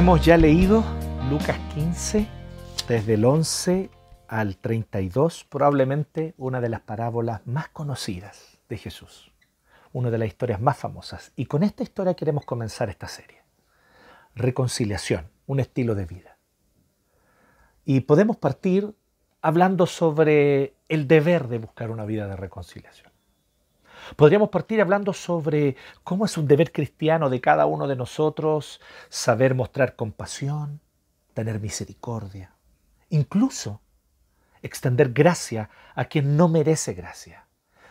Hemos ya leído Lucas 15, desde el 11 al 32, probablemente una de las parábolas más conocidas de Jesús, una de las historias más famosas. Y con esta historia queremos comenzar esta serie. Reconciliación, un estilo de vida. Y podemos partir hablando sobre el deber de buscar una vida de reconciliación. Podríamos partir hablando sobre cómo es un deber cristiano de cada uno de nosotros saber mostrar compasión, tener misericordia, incluso extender gracia a quien no merece gracia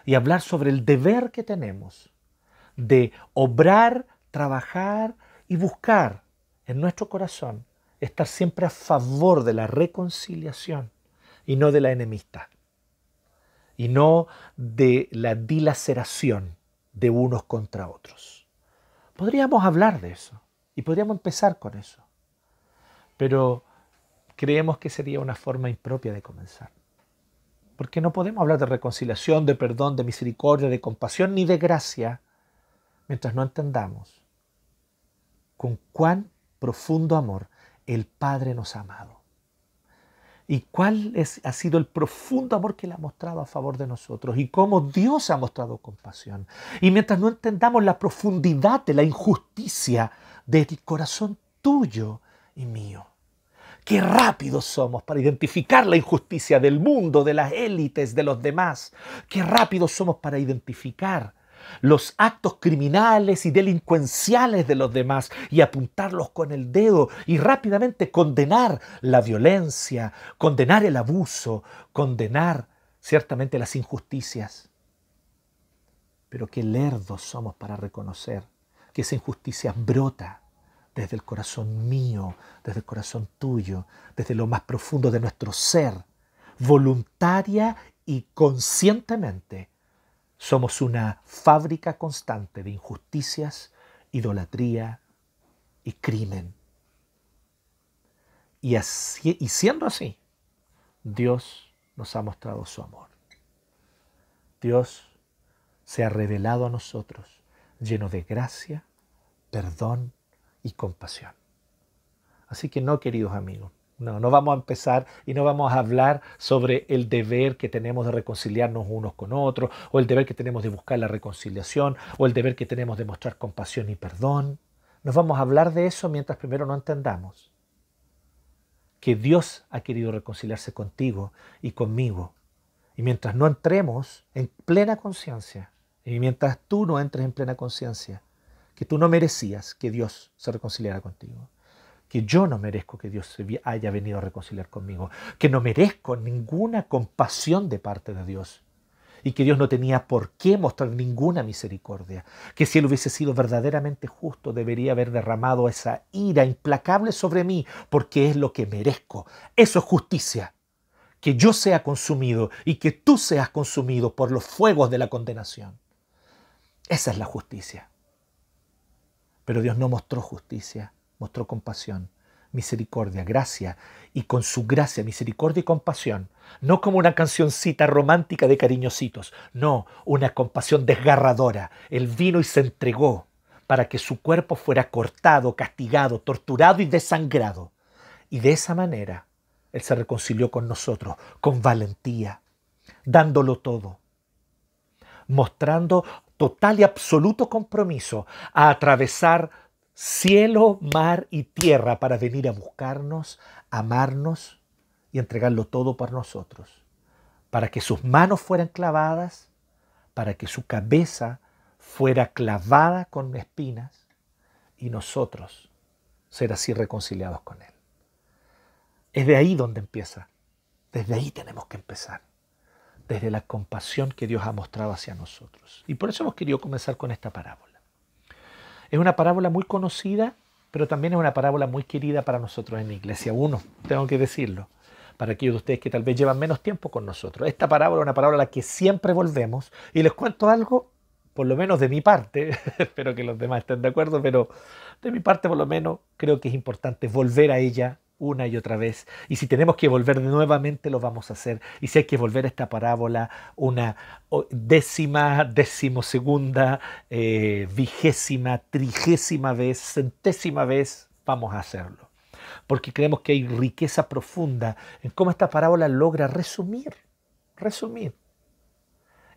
y hablar sobre el deber que tenemos de obrar, trabajar y buscar en nuestro corazón estar siempre a favor de la reconciliación y no de la enemistad y no de la dilaceración de unos contra otros. Podríamos hablar de eso y podríamos empezar con eso, pero creemos que sería una forma impropia de comenzar. Porque no podemos hablar de reconciliación, de perdón, de misericordia, de compasión ni de gracia mientras no entendamos con cuán profundo amor el Padre nos ha amado y cuál es, ha sido el profundo amor que Él ha mostrado a favor de nosotros y cómo Dios ha mostrado compasión. Y mientras no entendamos la profundidad de la injusticia del corazón tuyo y mío, qué rápidos somos para identificar la injusticia del mundo, de las élites, de los demás, qué rápidos somos para identificar los actos criminales y delincuenciales de los demás y apuntarlos con el dedo y rápidamente condenar la violencia, condenar el abuso, condenar ciertamente las injusticias. Pero qué lerdos somos para reconocer que esa injusticia brota desde el corazón mío, desde el corazón tuyo, desde lo más profundo de nuestro ser, voluntaria y conscientemente somos una fábrica constante de injusticias, idolatría y crimen. Y, así, y siendo así, Dios nos ha mostrado su amor. Dios se ha revelado a nosotros lleno de gracia, perdón y compasión. Así que no, queridos amigos, no, no vamos a empezar y no vamos a hablar sobre el deber que tenemos de reconciliarnos unos con otros, o el deber que tenemos de buscar la reconciliación, o el deber que tenemos de mostrar compasión y perdón. Nos vamos a hablar de eso mientras primero no entendamos que Dios ha querido reconciliarse contigo y conmigo. Y mientras no entremos en plena conciencia, y mientras tú no entres en plena conciencia, que tú no merecías que Dios se reconciliara contigo que yo no merezco que Dios haya venido a reconciliar conmigo, que no merezco ninguna compasión de parte de Dios y que Dios no tenía por qué mostrar ninguna misericordia, que si Él hubiese sido verdaderamente justo debería haber derramado esa ira implacable sobre mí porque es lo que merezco. Eso es justicia, que yo sea consumido y que tú seas consumido por los fuegos de la condenación. Esa es la justicia. Pero Dios no mostró justicia mostró compasión, misericordia, gracia, y con su gracia, misericordia y compasión, no como una cancioncita romántica de cariñositos, no, una compasión desgarradora. Él vino y se entregó para que su cuerpo fuera cortado, castigado, torturado y desangrado. Y de esa manera Él se reconcilió con nosotros, con valentía, dándolo todo, mostrando total y absoluto compromiso a atravesar cielo, mar y tierra para venir a buscarnos, amarnos y entregarlo todo por nosotros, para que sus manos fueran clavadas, para que su cabeza fuera clavada con espinas y nosotros ser así reconciliados con Él. Es de ahí donde empieza, desde ahí tenemos que empezar, desde la compasión que Dios ha mostrado hacia nosotros. Y por eso hemos querido comenzar con esta parábola. Es una parábola muy conocida, pero también es una parábola muy querida para nosotros en la iglesia. Uno, tengo que decirlo, para aquellos de ustedes que tal vez llevan menos tiempo con nosotros. Esta parábola es una parábola a la que siempre volvemos y les cuento algo, por lo menos de mi parte, espero que los demás estén de acuerdo, pero de mi parte por lo menos creo que es importante volver a ella una y otra vez. Y si tenemos que volver nuevamente, lo vamos a hacer. Y si hay que volver a esta parábola una décima, decimosegunda, eh, vigésima, trigésima vez, centésima vez, vamos a hacerlo. Porque creemos que hay riqueza profunda en cómo esta parábola logra resumir, resumir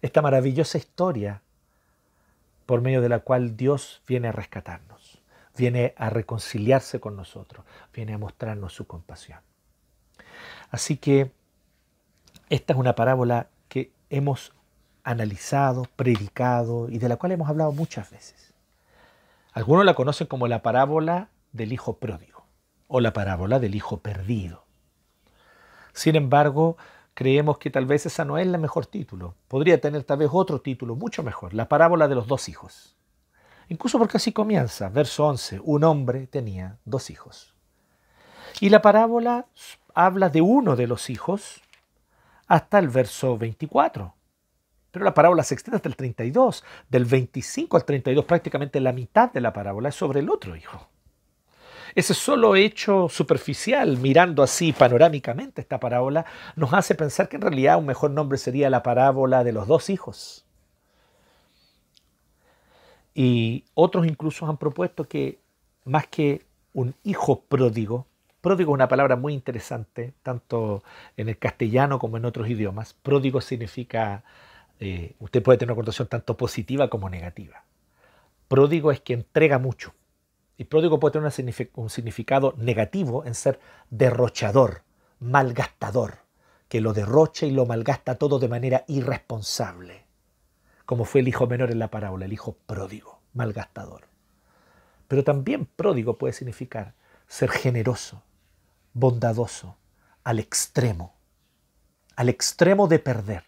esta maravillosa historia por medio de la cual Dios viene a rescatarnos, viene a reconciliarse con nosotros, viene a mostrarnos su compasión. Así que esta es una parábola que hemos analizado, predicado y de la cual hemos hablado muchas veces. Algunos la conocen como la parábola del hijo pródigo o la parábola del hijo perdido. Sin embargo, creemos que tal vez esa no es la mejor título. Podría tener tal vez otro título mucho mejor, la parábola de los dos hijos. Incluso porque así comienza, verso 11, un hombre tenía dos hijos. Y la parábola habla de uno de los hijos hasta el verso 24. Pero la parábola se extiende hasta el 32. Del 25 al 32, prácticamente la mitad de la parábola es sobre el otro hijo. Ese solo hecho superficial, mirando así panorámicamente esta parábola, nos hace pensar que en realidad un mejor nombre sería la parábola de los dos hijos. Y otros incluso han propuesto que más que un hijo pródigo, pródigo es una palabra muy interesante, tanto en el castellano como en otros idiomas. Pródigo significa, eh, usted puede tener una connotación tanto positiva como negativa. Pródigo es que entrega mucho. Y pródigo puede tener un significado negativo en ser derrochador, malgastador, que lo derrocha y lo malgasta todo de manera irresponsable, como fue el hijo menor en la parábola, el hijo pródigo, malgastador. Pero también pródigo puede significar ser generoso, bondadoso, al extremo, al extremo de perder.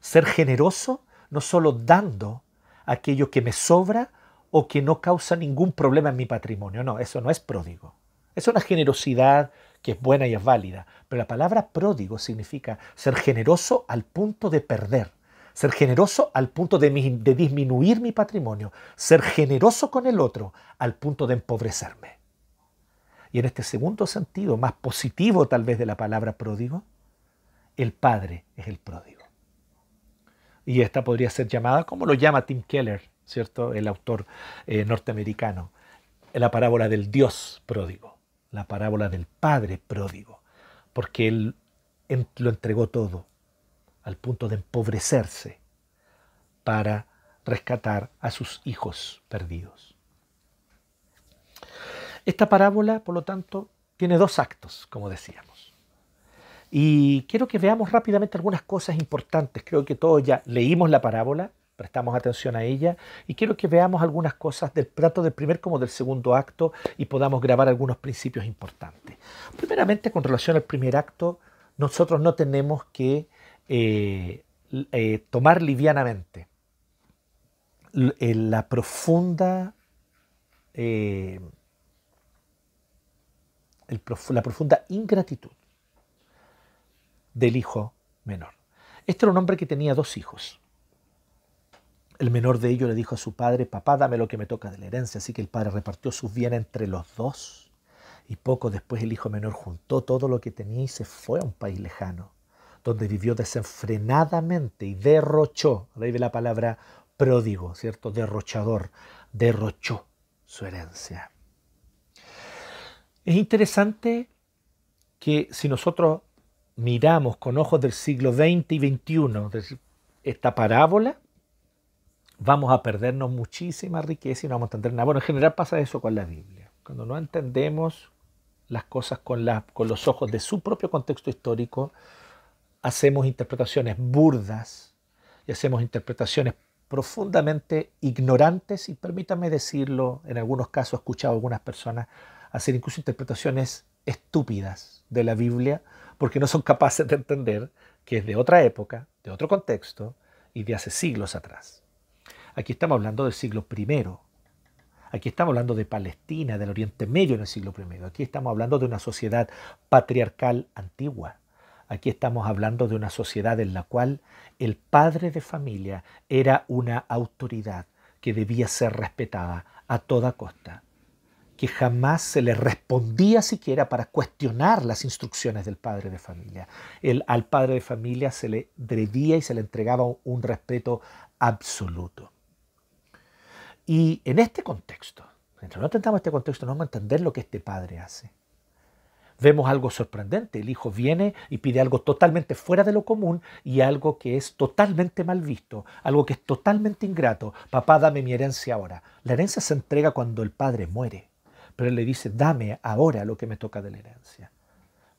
Ser generoso no solo dando aquello que me sobra, o que no causa ningún problema en mi patrimonio. No, eso no es pródigo. Es una generosidad que es buena y es válida. Pero la palabra pródigo significa ser generoso al punto de perder, ser generoso al punto de, disminuir mi patrimonio, ser generoso con el otro al punto de empobrecerme. Y en este segundo sentido, más positivo tal vez de la palabra pródigo, el Padre es el pródigo. Y esta podría ser llamada, como lo llama Tim Keller, ¿cierto? El autor eh, norteamericano. La parábola del Dios pródigo, la parábola del Padre pródigo, porque Él lo entregó todo al punto de empobrecerse para rescatar a sus hijos perdidos. Esta parábola, por lo tanto, tiene dos actos, como decíamos. Y quiero que veamos rápidamente algunas cosas importantes. Creo que todos ya leímos la parábola, prestamos atención a ella y quiero que veamos algunas cosas del tanto del primer como del segundo acto y podamos grabar algunos principios importantes. Primeramente, con relación al primer acto, nosotros no tenemos que eh, eh, tomar livianamente eh, la profunda la profunda ingratitud del hijo menor. Este era un hombre que tenía dos hijos. El menor de ellos le dijo a su padre, papá, dame lo que me toca de la herencia. Así que el padre repartió sus bienes entre los dos. Y poco después el hijo menor juntó todo lo que tenía y se fue a un país lejano, donde vivió desenfrenadamente y derrochó, de ahí la palabra pródigo, ¿cierto? Derrochador, derrochó su herencia. Es interesante que si nosotros miramos con ojos del siglo XX y XXI esta parábola, vamos a perdernos muchísima riqueza y no vamos a entender nada. Bueno, en general pasa eso con la Biblia. Cuando no entendemos las cosas con los ojos de su propio contexto histórico, hacemos interpretaciones burdas y hacemos interpretaciones profundamente ignorantes y permítame decirlo, en algunos casos he escuchado a algunas personas hacer incluso interpretaciones estúpidas de la Biblia porque no son capaces de entender que es de otra época, de otro contexto y de hace siglos atrás. Aquí estamos hablando del siglo I. Aquí estamos hablando de Palestina, del Oriente Medio en el siglo I. Aquí estamos hablando de una sociedad patriarcal antigua. Aquí estamos hablando de una sociedad en la cual el padre de familia era una autoridad que debía ser respetada a toda costa, que jamás se le respondía siquiera para cuestionar las instrucciones del padre de familia. El, al padre de familia se le debía y se le entregaba un respeto absoluto. Y en este contexto, Mientras no entendamos este contexto, no vamos a entender lo que este padre hace. Vemos algo sorprendente. El hijo viene y pide algo totalmente fuera de lo común y algo que es totalmente mal visto, algo que es totalmente ingrato. Papá, dame mi herencia ahora. La herencia se entrega cuando el padre muere, pero él le dice, dame ahora lo que me toca de la herencia.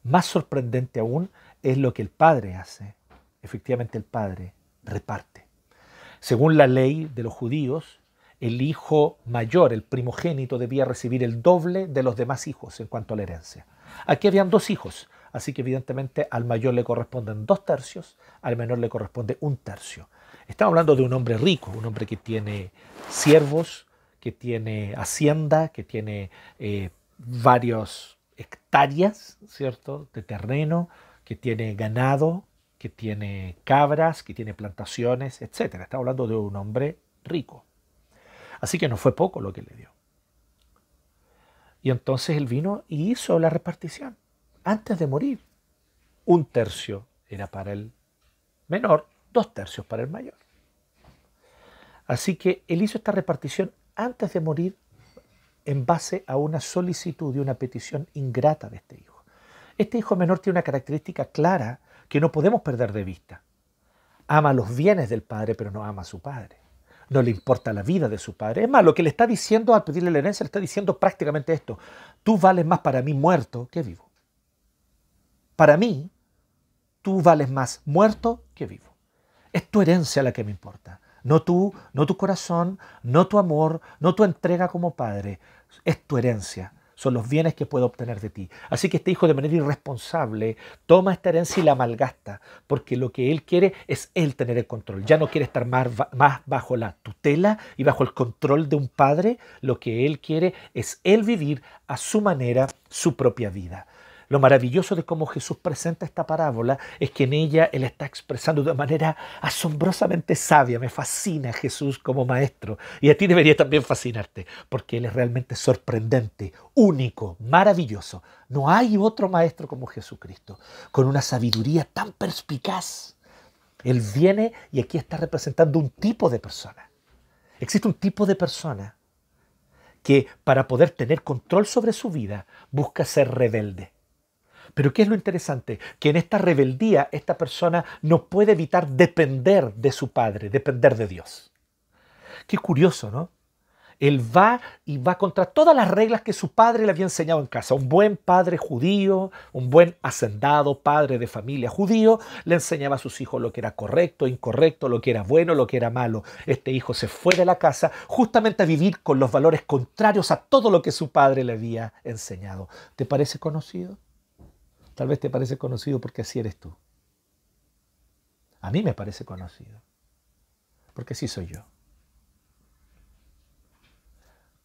Más sorprendente aún es lo que el padre hace. Efectivamente el padre reparte. Según la ley de los judíos, el hijo mayor, el primogénito, debía recibir el doble de los demás hijos en cuanto a la herencia. Aquí habían dos hijos, así que evidentemente al mayor le corresponden dos tercios, al menor le corresponde un tercio. Estamos hablando de un hombre rico, un hombre que tiene siervos, que tiene hacienda, que tiene eh, varios hectáreas, ¿cierto?, de terreno, que tiene ganado, que tiene cabras, que tiene plantaciones, etc. Estamos hablando de un hombre rico. Así que no fue poco lo que le dio. Y entonces él vino y hizo la repartición antes de morir. Un tercio era para el menor, dos tercios para el mayor. Así que él hizo esta repartición antes de morir en base a una solicitud y una petición ingrata de este hijo. Este hijo menor tiene una característica clara que no podemos perder de vista. Ama los bienes del padre, pero no ama a su padre no le importa la vida de su padre. Es más, lo que le está diciendo al pedirle la herencia, le está diciendo prácticamente esto. Tú vales más para mí muerto que vivo. Para mí, tú vales más muerto que vivo. Es tu herencia la que me importa. No tú, no tu corazón, no tu amor, no tu entrega como padre. Es tu herencia son los bienes que puedo obtener de ti. Así que este hijo de manera irresponsable toma esta herencia y la malgasta, porque lo que él quiere es él tener el control. Ya no quiere estar más, más bajo la tutela y bajo el control de un padre, lo que él quiere es él vivir a su manera su propia vida. Lo maravilloso de cómo Jesús presenta esta parábola es que en ella Él está expresando de manera asombrosamente sabia. Me fascina Jesús como maestro. Y a ti debería también fascinarte, porque Él es realmente sorprendente, único, maravilloso. No hay otro maestro como Jesucristo, con una sabiduría tan perspicaz. Él viene y aquí está representando un tipo de persona. Existe un tipo de persona que para poder tener control sobre su vida busca ser rebelde pero ¿qué es lo interesante? Que en esta rebeldía esta persona no puede evitar depender de su padre, depender de Dios. Qué curioso, ¿no? Él va y va contra todas las reglas que su padre le había enseñado en casa. Un buen padre judío, un buen hacendado padre de familia judío, le enseñaba a sus hijos lo que era correcto, incorrecto, lo que era bueno, lo que era malo. Este hijo se fue de la casa justamente a vivir con los valores contrarios a todo lo que su padre le había enseñado. ¿Te parece conocido? Tal vez te parece conocido porque así eres tú. A mí me parece conocido, porque así soy yo.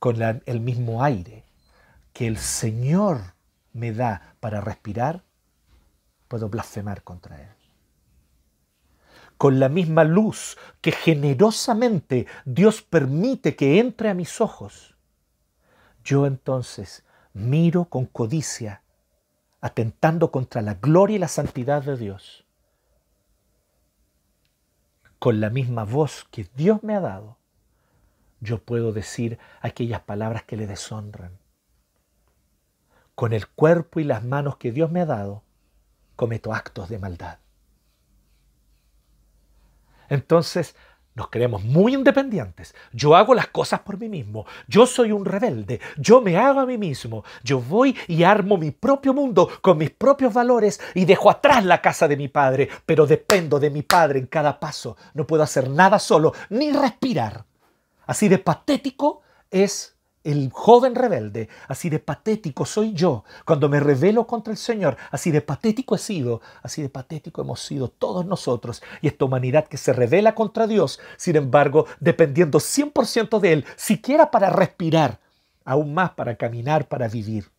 Con el mismo aire que el Señor me da para respirar, puedo blasfemar contra Él. Con la misma luz que generosamente Dios permite que entre a mis ojos, yo entonces miro con codicia atentando contra la gloria y la santidad de Dios. Con la misma voz que Dios me ha dado, yo puedo decir aquellas palabras que le deshonran. Con el cuerpo y las manos que Dios me ha dado, cometo actos de maldad. Entonces, nos creemos muy independientes. Yo hago las cosas por mí mismo. Yo soy un rebelde. Yo me hago a mí mismo. Yo voy y armo mi propio mundo con mis propios valores y dejo atrás la casa de mi padre. Pero dependo de mi padre en cada paso. No puedo hacer nada solo, ni respirar. Así de patético es el joven rebelde, así de patético soy yo cuando me revelo contra el Señor, así de patético he sido, así de patético hemos sido todos nosotros y esta humanidad que se revela contra Dios, sin embargo, dependiendo 100% de Él, siquiera para respirar, aún más para caminar, para vivir.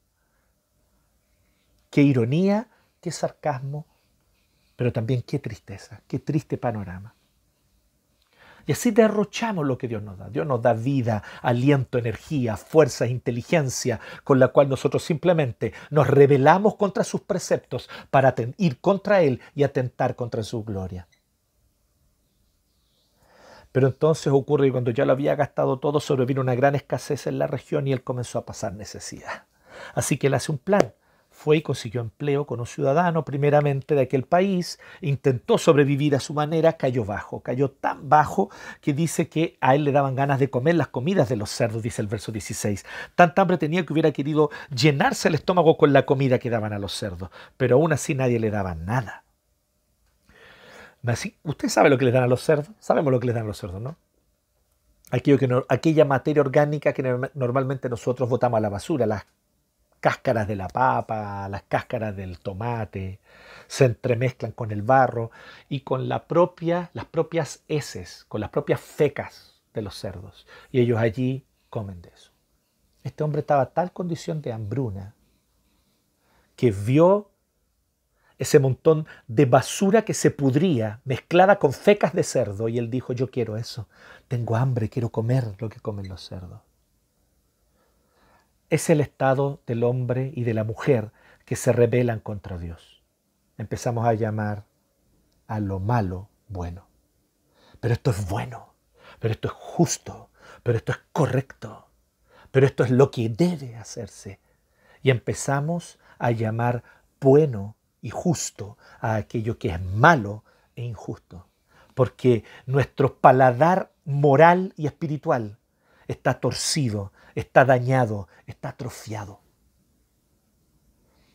Qué ironía, qué sarcasmo, pero también qué tristeza, qué triste panorama. Y así derrochamos lo que Dios nos da. Dios nos da vida, aliento, energía, fuerza, inteligencia, con la cual nosotros simplemente nos rebelamos contra sus preceptos para ir contra Él y atentar contra su gloria. Pero entonces ocurre que cuando ya lo había gastado todo, sobrevino una gran escasez en la región y él comenzó a pasar necesidad. Así que él hace un plan fue y consiguió empleo con un ciudadano primeramente de aquel país, intentó sobrevivir a su manera, cayó bajo, cayó tan bajo que dice que a él le daban ganas de comer las comidas de los cerdos, dice el verso 16. Tanta hambre tenía que hubiera querido llenarse el estómago con la comida que daban a los cerdos, pero aún así nadie le daba nada. ¿Usted sabe lo que le dan a los cerdos? Sabemos lo que le dan a los cerdos, ¿no? Aquello que aquella materia orgánica que normalmente nosotros botamos a la basura, las cáscaras de la papa, las cáscaras del tomate, se entremezclan con el barro y con las propias heces, con las propias fecas de los cerdos. Y ellos allí comen de eso. Este hombre estaba en tal condición de hambruna que vio ese montón de basura que se pudría mezclada con fecas de cerdo y él dijo, yo quiero eso, tengo hambre, quiero comer lo que comen los cerdos es el estado del hombre y de la mujer que se rebelan contra Dios. Empezamos a llamar a lo malo bueno. Pero esto es bueno, pero esto es justo, pero esto es correcto, pero esto es lo que debe hacerse. Y empezamos a llamar bueno y justo a aquello que es malo e injusto. Porque nuestro paladar moral y espiritual está torcido está dañado, está atrofiado.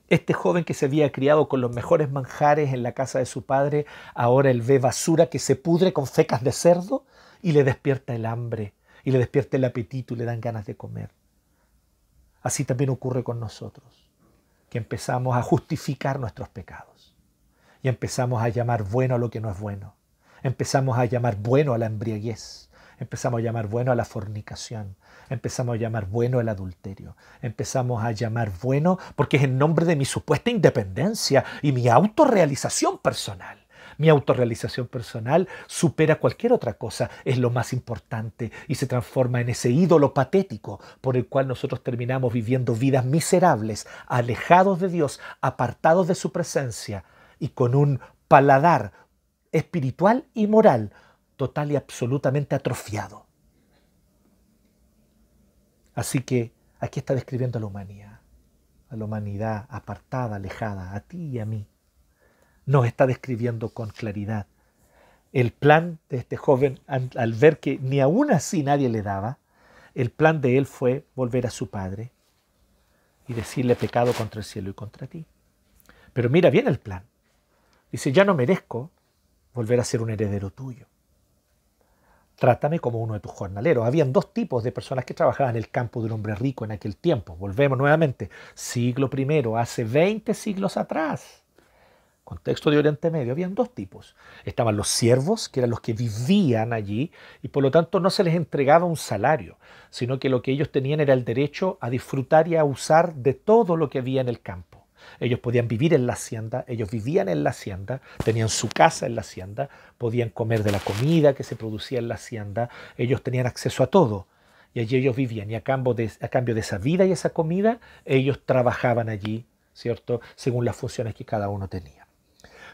Este joven que se había criado con los mejores manjares en la casa de su padre, ahora él ve basura que se pudre con fecas de cerdo y le despierta el hambre, y le despierta el apetito y le dan ganas de comer. Así también ocurre con nosotros, que empezamos a justificar nuestros pecados y empezamos a llamar bueno a lo que no es bueno. Empezamos a llamar bueno a la embriaguez, empezamos a llamar bueno a la fornicación, empezamos a llamar bueno el adulterio, empezamos a llamar bueno porque es en nombre de mi supuesta independencia y mi autorrealización personal. Mi autorrealización personal supera cualquier otra cosa, es lo más importante y se transforma en ese ídolo patético por el cual nosotros terminamos viviendo vidas miserables, alejados de Dios, apartados de su presencia y con un paladar espiritual y moral total y absolutamente atrofiado. Así que aquí está describiendo a la humanidad, a la humanidad apartada, alejada, a ti y a mí. Nos está describiendo con claridad. El plan de este joven, al ver que ni aún así nadie le daba, el plan de él fue volver a su padre y decirle pecado contra el cielo y contra ti. Pero mira bien el plan. Dice, ya no merezco volver a ser un heredero tuyo trátame como uno de tus jornaleros. Habían dos tipos de personas que trabajaban en el campo de un hombre rico en aquel tiempo. Volvemos nuevamente, siglo primero, hace 20 siglos atrás. Contexto de Oriente Medio, habían dos tipos. Estaban los siervos, que eran los que vivían allí, y por lo tanto no se les entregaba un salario, sino que lo que ellos tenían era el derecho a disfrutar y a usar de todo lo que había en el campo. Ellos podían vivir en la hacienda, ellos vivían en la hacienda, tenían su casa en la hacienda, podían comer de la comida que se producía en la hacienda, ellos tenían acceso a todo. Y allí ellos vivían y a cambio, de, a cambio de esa vida y esa comida, ellos trabajaban allí, ¿cierto? Según las funciones que cada uno tenía.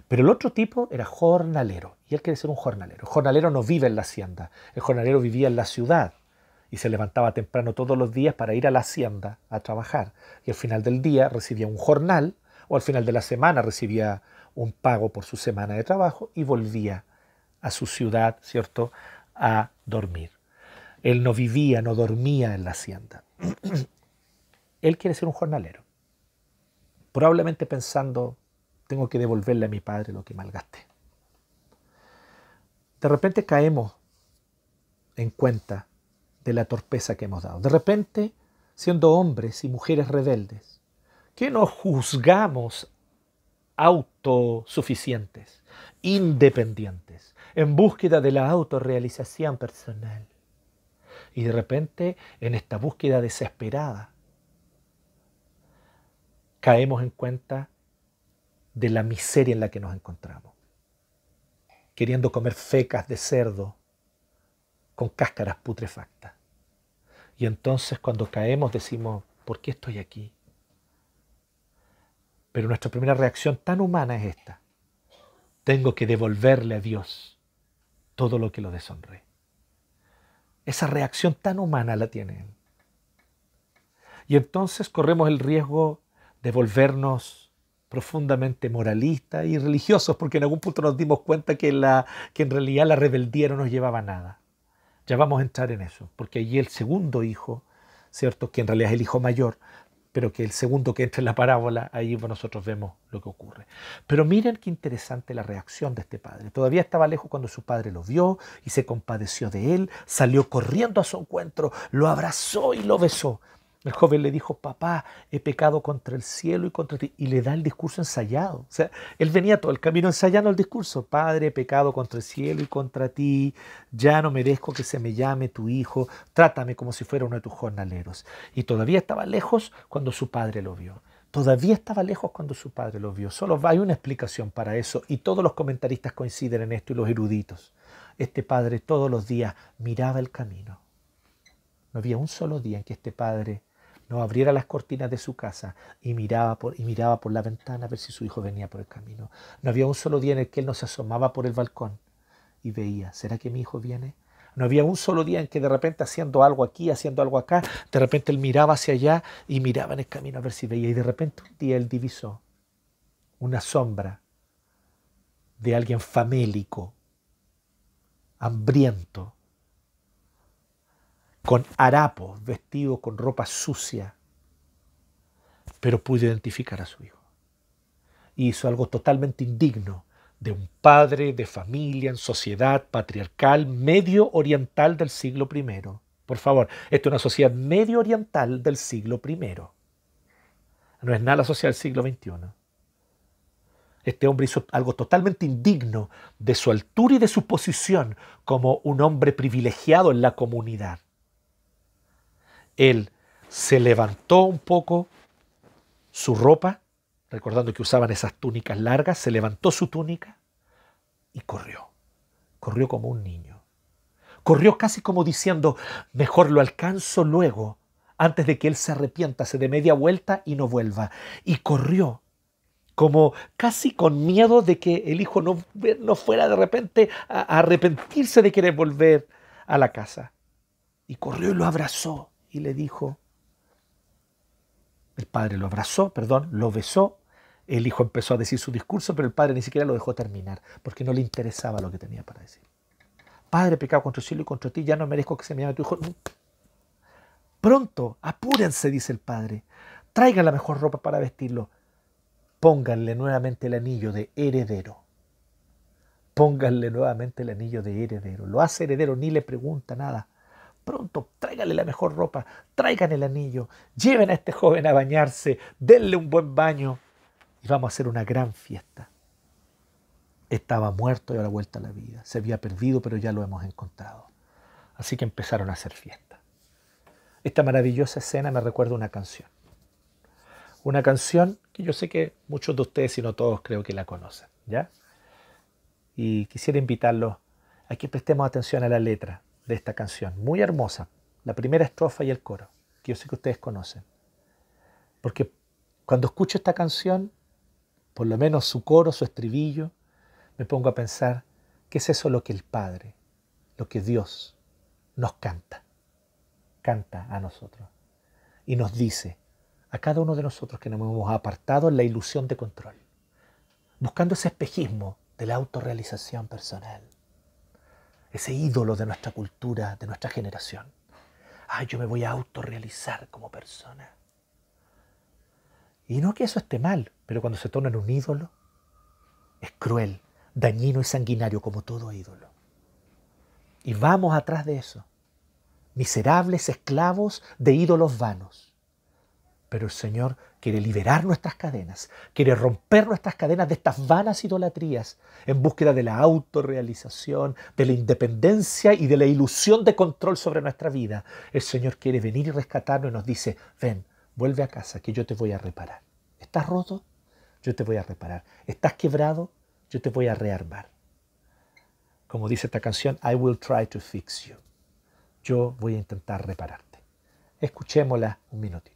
Pero el otro tipo era jornalero, y él quiere ser un jornalero. El jornalero no vive en la hacienda, el jornalero vivía en la ciudad y se levantaba temprano todos los días para ir a la hacienda a trabajar. Y al final del día recibía un jornal o al final de la semana recibía un pago por su semana de trabajo y volvía a su ciudad, ¿cierto?, a dormir. Él no vivía, no dormía en la hacienda. Él quiere ser un jornalero. Probablemente pensando, tengo que devolverle a mi padre lo que malgasté. De repente caemos en cuenta de la torpeza que hemos dado. De repente, siendo hombres y mujeres rebeldes, que nos juzgamos autosuficientes, independientes, en búsqueda de la autorrealización personal. Y de repente, en esta búsqueda desesperada, caemos en cuenta de la miseria en la que nos encontramos, queriendo comer fecas de cerdo con cáscaras putrefactas. Y entonces cuando caemos decimos, ¿por qué estoy aquí? Pero nuestra primera reacción tan humana es esta. Tengo que devolverle a Dios todo lo que lo deshonré. Esa reacción tan humana la tiene él. Y entonces corremos el riesgo de volvernos profundamente moralistas y religiosos, porque en algún punto nos dimos cuenta que, la, que en realidad la rebeldía no nos llevaba a nada. Ya vamos a entrar en eso, porque allí el segundo hijo, ¿cierto? Que en realidad es el hijo mayor, pero que el segundo que entra en la parábola, ahí nosotros vemos lo que ocurre. Pero miren qué interesante la reacción de este padre. Todavía estaba lejos cuando su padre lo vio y se compadeció de él, salió corriendo a su encuentro, lo abrazó y lo besó. El joven le dijo, papá, he pecado contra el cielo y contra ti. Y le da el discurso ensayado. O sea, él venía todo el camino ensayando el discurso. Padre, he pecado contra el cielo y contra ti. Ya no merezco que se me llame tu hijo. Trátame como si fuera uno de tus jornaleros. Y todavía estaba lejos cuando su padre lo vio. Todavía estaba lejos cuando su padre lo vio. Solo hay una explicación para eso. Y todos los comentaristas coinciden en esto y los eruditos. Este padre todos los días miraba el camino. No había un solo día en que este padre no abriera las cortinas de su casa y miraba, por, y miraba por la ventana a ver si su hijo venía por el camino. No había un solo día en el que él no se asomaba por el balcón y veía, ¿será que mi hijo viene? No había un solo día en que de repente haciendo algo aquí, haciendo algo acá, de repente él miraba hacia allá y miraba en el camino a ver si veía. Y de repente un día él divisó una sombra de alguien famélico, hambriento, con harapos, vestido con ropa sucia, pero pudo identificar a su hijo. hizo algo totalmente indigno de un padre de familia en sociedad patriarcal medio oriental del siglo I. Por favor, esto es una sociedad medio oriental del siglo I. No es nada la sociedad del siglo XXI. Este hombre hizo algo totalmente indigno de su altura y de su posición como un hombre privilegiado en la comunidad él se levantó un poco su ropa, recordando que usaban esas túnicas largas, se levantó su túnica y corrió. Corrió como un niño. Corrió casi como diciendo, mejor lo alcanzo luego, antes de que él se arrepienta, se dé media vuelta y no vuelva. Y corrió como casi con miedo de que el hijo no, no fuera de repente a arrepentirse de querer volver a la casa. Y corrió y lo abrazó y le dijo, el padre lo abrazó, perdón, lo besó, el hijo empezó a decir su discurso, pero el padre ni siquiera lo dejó terminar, porque no le interesaba lo que tenía para decir. Padre, pecado contra el cielo y contra ti, ya no merezco que se me llame tu hijo. Pronto, apúrense, dice el padre. Traigan la mejor ropa para vestirlo. Pónganle nuevamente el anillo de heredero. Pónganle nuevamente el anillo de heredero. Lo hace heredero, ni le pregunta nada pronto, tráigale la mejor ropa, traigan el anillo, lleven a este joven a bañarse, denle un buen baño y vamos a hacer una gran fiesta. Estaba muerto y ahora vuelta a la vida. Se había perdido, pero ya lo hemos encontrado. Así que empezaron a hacer fiesta. Esta maravillosa escena me recuerda una canción. Una canción que yo sé que muchos de ustedes, si no todos, creo que la conocen. ¿ya? Y quisiera invitarlos a que prestemos atención a la letra de esta canción, muy hermosa, la primera estrofa y el coro, que yo sé que ustedes conocen. Porque cuando escucho esta canción, por lo menos su coro, su estribillo, me pongo a pensar qué es eso lo que el Padre, lo que Dios nos canta, canta a nosotros. Y nos dice a cada uno de nosotros que nos hemos apartado en la ilusión de control, buscando ese espejismo de la autorrealización personal ese ídolo de nuestra cultura, de nuestra generación. Ay, yo me voy a autorrealizar como persona. Y no que eso esté mal, pero cuando se torna en un ídolo, es cruel, dañino y sanguinario como todo ídolo. Y vamos atrás de eso, miserables esclavos de ídolos vanos. Pero el Señor quiere liberar nuestras cadenas, quiere romper nuestras cadenas de estas vanas idolatrías en búsqueda de la autorrealización, de la independencia y de la ilusión de control sobre nuestra vida. El Señor quiere venir y rescatarnos y nos dice, ven, vuelve a casa que yo te voy a reparar. ¿Estás roto? Yo te voy a reparar. ¿Estás quebrado? Yo te voy a rearmar. Como dice esta canción, I will try to fix you. Yo voy a intentar repararte. Escuchémosla un minutito.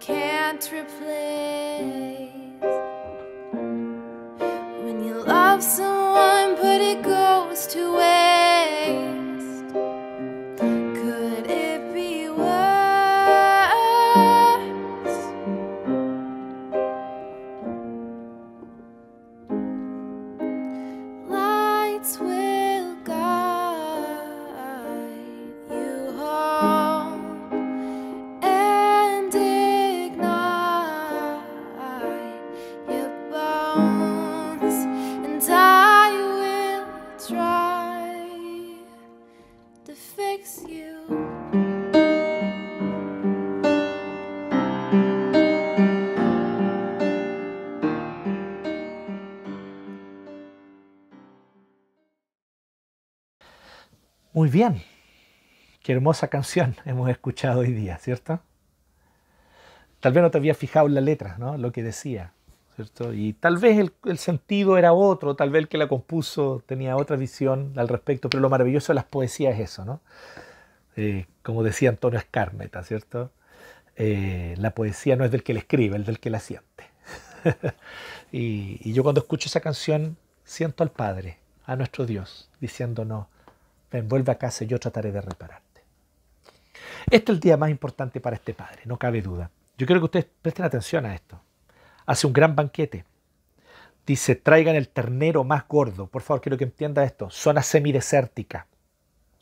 can't replace. When you love someone but it goes to waste. Muy bien. Qué hermosa canción hemos escuchado hoy día, ¿cierto? Tal vez no te habías fijado en la letra, ¿no? Lo que decía, ¿cierto? Y tal vez el, sentido era otro, tal vez el que la compuso tenía otra visión al respecto, pero lo maravilloso de las poesías es eso, ¿no? Eh, como decía Antonio Escármeta, ¿cierto? Eh, la poesía no es del que la escribe, es del que la siente. y, y yo cuando escucho esa canción siento al Padre, a nuestro Dios, diciéndonos, ven, vuelve a casa y yo trataré de repararte. Este es el día más importante para este Padre, no cabe duda. Yo quiero que ustedes presten atención a esto. Hace un gran banquete. Dice, traigan el ternero más gordo. Por favor, quiero que entienda esto. Zona semidesértica.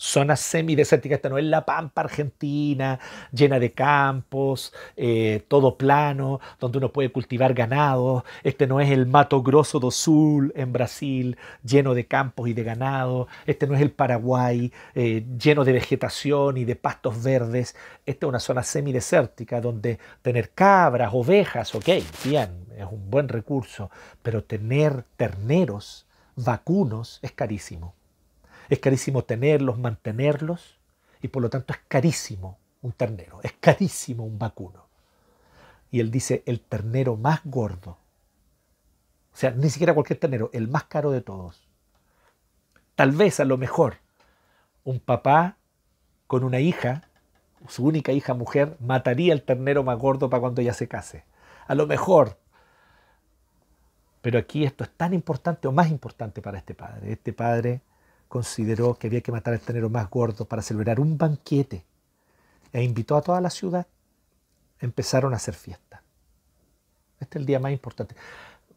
Zona semidesértica. Esta no es la pampa argentina, llena de campos, eh, todo plano, donde uno puede cultivar ganado. Este no es el Mato Grosso do Sul en Brasil, lleno de campos y de ganado. Este no es el Paraguay, eh, lleno de vegetación y de pastos verdes. Esta es una zona semidesértica donde tener cabras, ovejas, ok, bien, es un buen recurso, pero tener terneros, vacunos, es carísimo. Es carísimo tenerlos, mantenerlos, y por lo tanto es carísimo un ternero, es carísimo un vacuno. Y él dice el ternero más gordo. O sea, ni siquiera cualquier ternero, el más caro de todos. Tal vez a lo mejor un papá con una hija, su única hija mujer, mataría el ternero más gordo para cuando ella se case. A lo mejor. Pero aquí esto es tan importante o más importante para este padre. Este padre consideró que había que matar al ternero más gordo para celebrar un banquete e invitó a toda la ciudad. Empezaron a hacer fiesta. Este es el día más importante.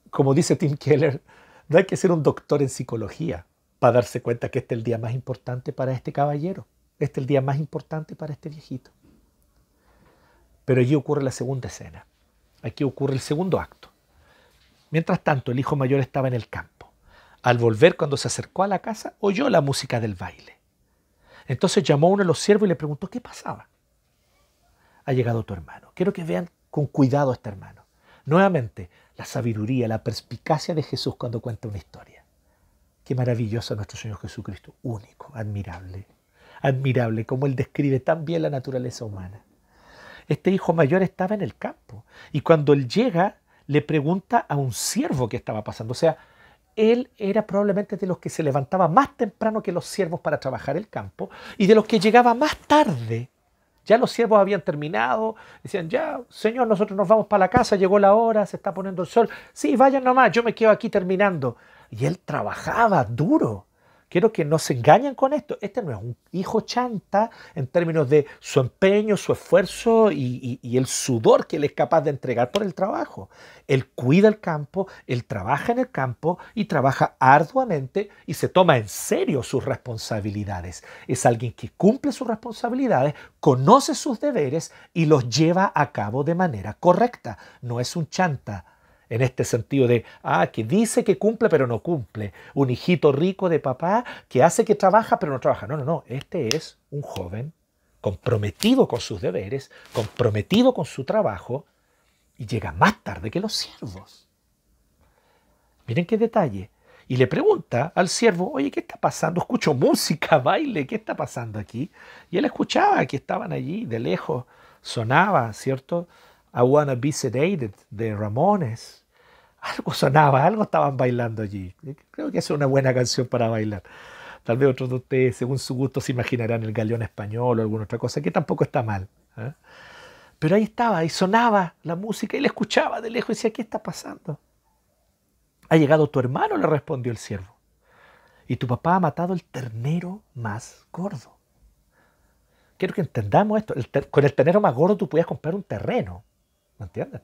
Como dice Tim Keller, no hay que ser un doctor en psicología para darse cuenta que este es el día más importante para este caballero. Este es el día más importante para este viejito. Pero allí ocurre la segunda escena. Aquí ocurre el segundo acto. Mientras tanto, el hijo mayor estaba en el campo. Al volver, cuando se acercó a la casa, oyó la música del baile. Entonces llamó a uno de los siervos y le preguntó qué pasaba. Ha llegado tu hermano. Quiero que vean con cuidado a este hermano. Nuevamente, la sabiduría, la perspicacia de Jesús cuando cuenta una historia. Qué maravilloso nuestro Señor Jesucristo. Único, admirable. Admirable, como Él describe tan bien la naturaleza humana. Este hijo mayor estaba en el campo y cuando Él llega, le pregunta a un siervo qué estaba pasando. O sea, él era probablemente de los que se levantaba más temprano que los siervos para trabajar el campo y de los que llegaba más tarde. Ya los siervos habían terminado, decían, ya, Señor, nosotros nos vamos para la casa, llegó la hora, se está poniendo el sol. Sí, vayan nomás, yo me quedo aquí terminando. Y él trabajaba duro. Quiero que no se engañen con esto. Este no es un hijo chanta en términos de su empeño, su esfuerzo y, el sudor que él es capaz de entregar por el trabajo. Él cuida el campo, él trabaja en el campo y trabaja arduamente y se toma en serio sus responsabilidades. Es alguien que cumple sus responsabilidades, conoce sus deberes y los lleva a cabo de manera correcta. No es un chanta en este sentido de, ah, que dice que cumple pero no cumple, un hijito rico de papá que hace que trabaja pero no trabaja. No, no, no, este es un joven comprometido con sus deberes, comprometido con su trabajo y llega más tarde que los siervos. Miren qué detalle. Y le pregunta al siervo, oye, ¿qué está pasando? Escucho música, baile, ¿qué está pasando aquí? Y él escuchaba que estaban allí, de lejos, sonaba, ¿cierto? I Wanna Be Sedated de Ramones. Algo sonaba, algo estaban bailando allí. Creo que es una buena canción para bailar. Tal vez otros de ustedes, según su gusto, se imaginarán el galeón español o alguna otra cosa, que tampoco está mal. ¿eh? Pero ahí estaba, ahí sonaba la música y él escuchaba de lejos y decía, ¿qué está pasando? Ha llegado tu hermano, le respondió el siervo. Y tu papá ha matado el ternero más gordo. Quiero que entendamos esto. con el ternero más gordo tú podías comprar un terreno. ¿Me entienden?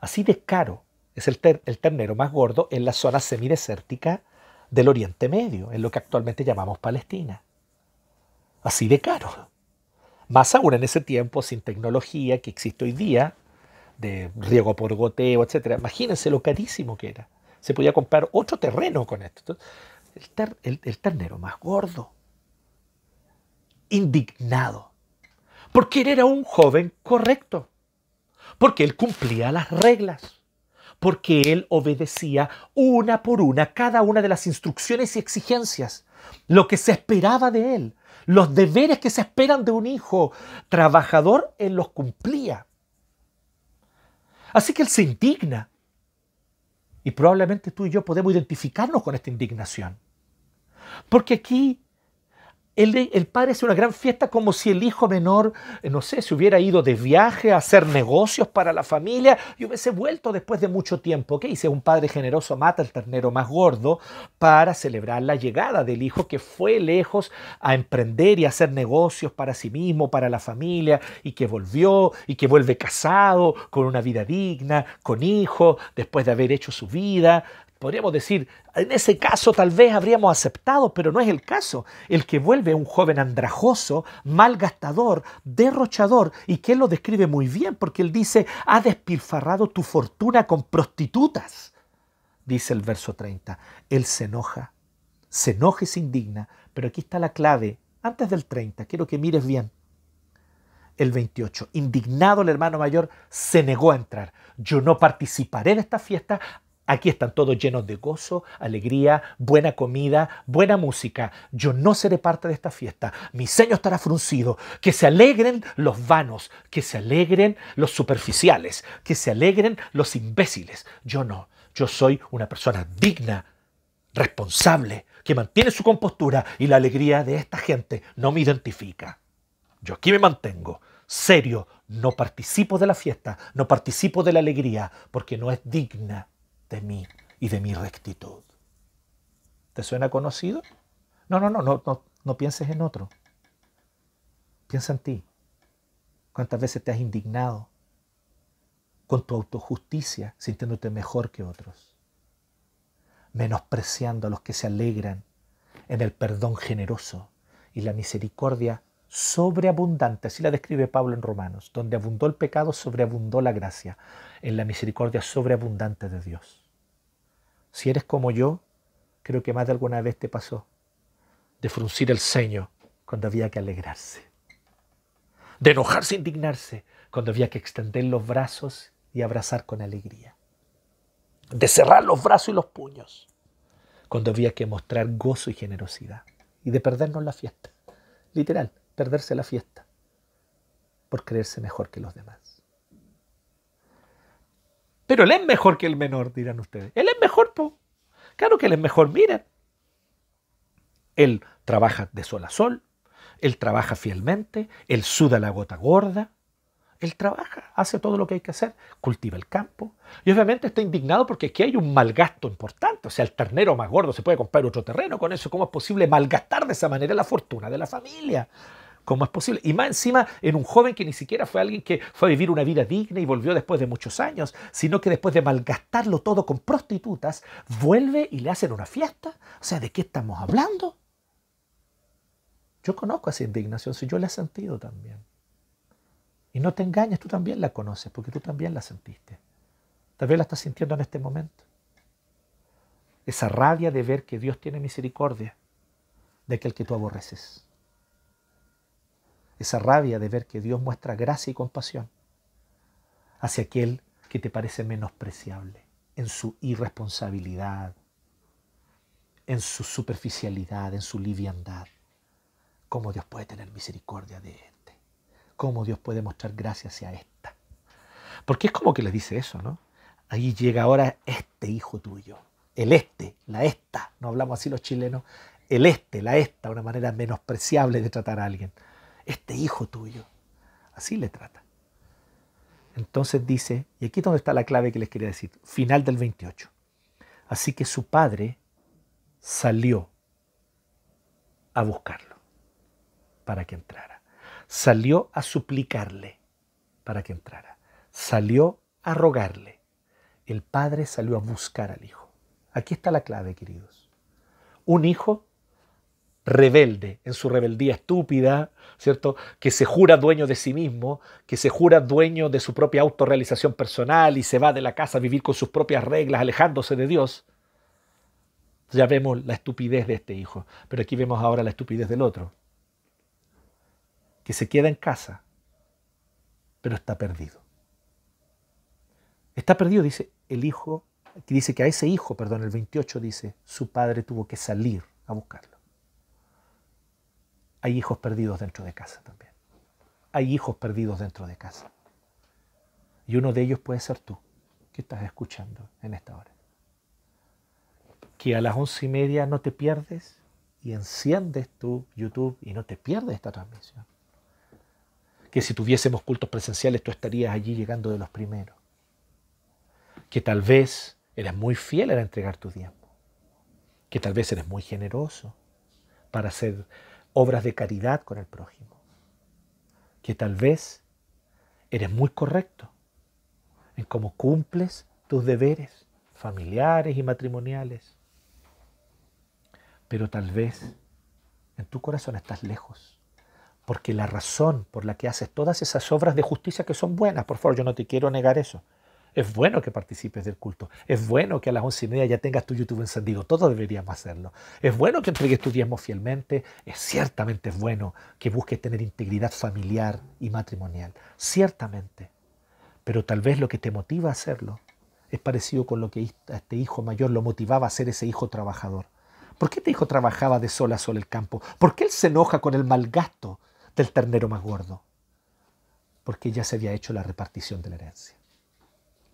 Así de caro es el, ternero más gordo en la zona semidesértica del Oriente Medio, en lo que actualmente llamamos Palestina. Así de caro. Más aún en ese tiempo, sin tecnología que existe hoy día, de riego por goteo, etc. Imagínense lo carísimo que era. Se podía comprar otro terreno con esto. el, el ternero más gordo, indignado, porque él era un joven correcto, porque él cumplía las reglas porque él obedecía una por una cada una de las instrucciones y exigencias, lo que se esperaba de él, los deberes que se esperan de un hijo trabajador, él los cumplía. Así que él se indigna. Y probablemente tú y yo podemos identificarnos con esta indignación. Porque aquí el, padre hace una gran fiesta como si el hijo menor, eh, no sé, se hubiera ido de viaje a hacer negocios para la familia y hubiese vuelto después de mucho tiempo. ¿Qué dice? Un padre generoso mata el ternero más gordo para celebrar la llegada del hijo que fue lejos a emprender y hacer negocios para sí mismo, para la familia, y que volvió y que vuelve casado, con una vida digna, con hijo, después de haber hecho su vida, Podríamos decir, en ese caso tal vez habríamos aceptado, pero no es el caso. El que vuelve un joven andrajoso, malgastador, derrochador, y que él lo describe muy bien, porque él dice, ha despilfarrado tu fortuna con prostitutas, dice el verso 30. Él se enoja, se enoja y se indigna, pero aquí está la clave, antes del 30, quiero que mires bien. El 28, indignado el hermano mayor, se negó a entrar. Yo no participaré en esta fiesta Aquí están todos llenos de gozo, alegría, buena comida, buena música. Yo no seré parte de esta fiesta. Mi ceño estará fruncido. Que se alegren los vanos, que se alegren los superficiales, que se alegren los imbéciles. Yo no. Yo soy una persona digna, responsable, que mantiene su compostura y la alegría de esta gente no me identifica. Yo aquí me mantengo, serio, no participo de la fiesta, no participo de la alegría, porque no es digna de mí y de mi rectitud. ¿Te suena conocido? No, no, no, no, no, no pienses en otro. Piensa en ti. ¿Cuántas veces te has indignado con tu autojusticia, sintiéndote mejor que otros? Menospreciando a los que se alegran en el perdón generoso y la misericordia sobreabundante, así la describe Pablo en Romanos, donde abundó el pecado, sobreabundó la gracia, en la misericordia sobreabundante de Dios. Si eres como yo, creo que más de alguna vez te pasó de fruncir el ceño cuando había que alegrarse, de enojarse e indignarse cuando había que extender los brazos y abrazar con alegría, de cerrar los brazos y los puños cuando había que mostrar gozo y generosidad y de perdernos la fiesta, literal perderse la fiesta por creerse mejor que los demás. Pero él es mejor que el menor, dirán ustedes. Él es mejor, po. Claro que él es mejor, miren. Él trabaja de sol a sol, él trabaja fielmente, él suda la gota gorda, él trabaja, hace todo lo que hay que hacer, cultiva el campo. Y obviamente está indignado porque aquí hay un malgasto importante. O sea, el ternero más gordo se puede comprar otro terreno con eso. ¿Cómo es posible malgastar de esa manera la fortuna de la familia? ¿Cómo es posible? Y más encima en un joven que ni siquiera fue alguien que fue a vivir una vida digna y volvió después de muchos años, sino que después de malgastarlo todo con prostitutas, vuelve y le hacen una fiesta. O sea, ¿de qué estamos hablando? Yo conozco esa indignación, si yo la he sentido también. Y no te engañes, tú también la conoces, porque tú también la sentiste. Tal vez la estás sintiendo en este momento. Esa rabia de ver que Dios tiene misericordia de aquel que tú aborreces. Esa rabia de ver que Dios muestra gracia y compasión hacia aquel que te parece menospreciable en su irresponsabilidad, en su superficialidad, en su liviandad. ¿Cómo Dios puede tener misericordia de este? ¿Cómo Dios puede mostrar gracia hacia esta? Porque es como que le dice eso, ¿no? Ahí llega ahora este hijo tuyo, el este, la esta, no hablamos así los chilenos, el este, la esta, una manera menospreciable de tratar a alguien. Este hijo tuyo, así le trata. Entonces dice, y aquí es donde está la clave que les quería decir, final del 28. Así que su padre salió a buscarlo para que entrara. Salió a suplicarle para que entrara. Salió a rogarle. El padre salió a buscar al hijo. Aquí está la clave, queridos. Un hijo rebelde, en su rebeldía estúpida, ¿cierto? Que se jura dueño de sí mismo, que se jura dueño de su propia autorrealización personal y se va de la casa a vivir con sus propias reglas, alejándose de Dios. Ya vemos la estupidez de este hijo, pero aquí vemos ahora la estupidez del otro, que se queda en casa, pero está perdido. Está perdido, dice el hijo, dice que a ese hijo, perdón, el 28 dice, su padre tuvo que salir a buscarlo hay hijos perdidos dentro de casa también. Hay hijos perdidos dentro de casa. Y uno de ellos puede ser tú, que estás escuchando en esta hora. Que a las once y media no te pierdes y enciendes tu YouTube y no te pierdes esta transmisión. Que si tuviésemos cultos presenciales tú estarías allí llegando de los primeros. Que tal vez eres muy fiel a entregar tu tiempo. Que tal vez eres muy generoso para hacer obras de caridad con el prójimo. Que tal vez eres muy correcto en cómo cumples tus deberes familiares y matrimoniales. Pero tal vez en tu corazón estás lejos. Porque la razón por la que haces todas esas obras de justicia que son buenas, por favor, yo no te quiero negar eso, es bueno que participes del culto. Es bueno que a las once y media ya tengas tu YouTube encendido. Todos deberíamos hacerlo. Es bueno que entregues tu diezmo fielmente. Es ciertamente bueno que busques tener integridad familiar y matrimonial. Ciertamente. Pero tal vez lo que te motiva a hacerlo es parecido con lo que a este hijo mayor lo motivaba a ser ese hijo trabajador. ¿Por qué este hijo trabajaba de sol a sol el campo? ¿Por qué él se enoja con el mal gasto del ternero más gordo? Porque ya se había hecho la repartición de la herencia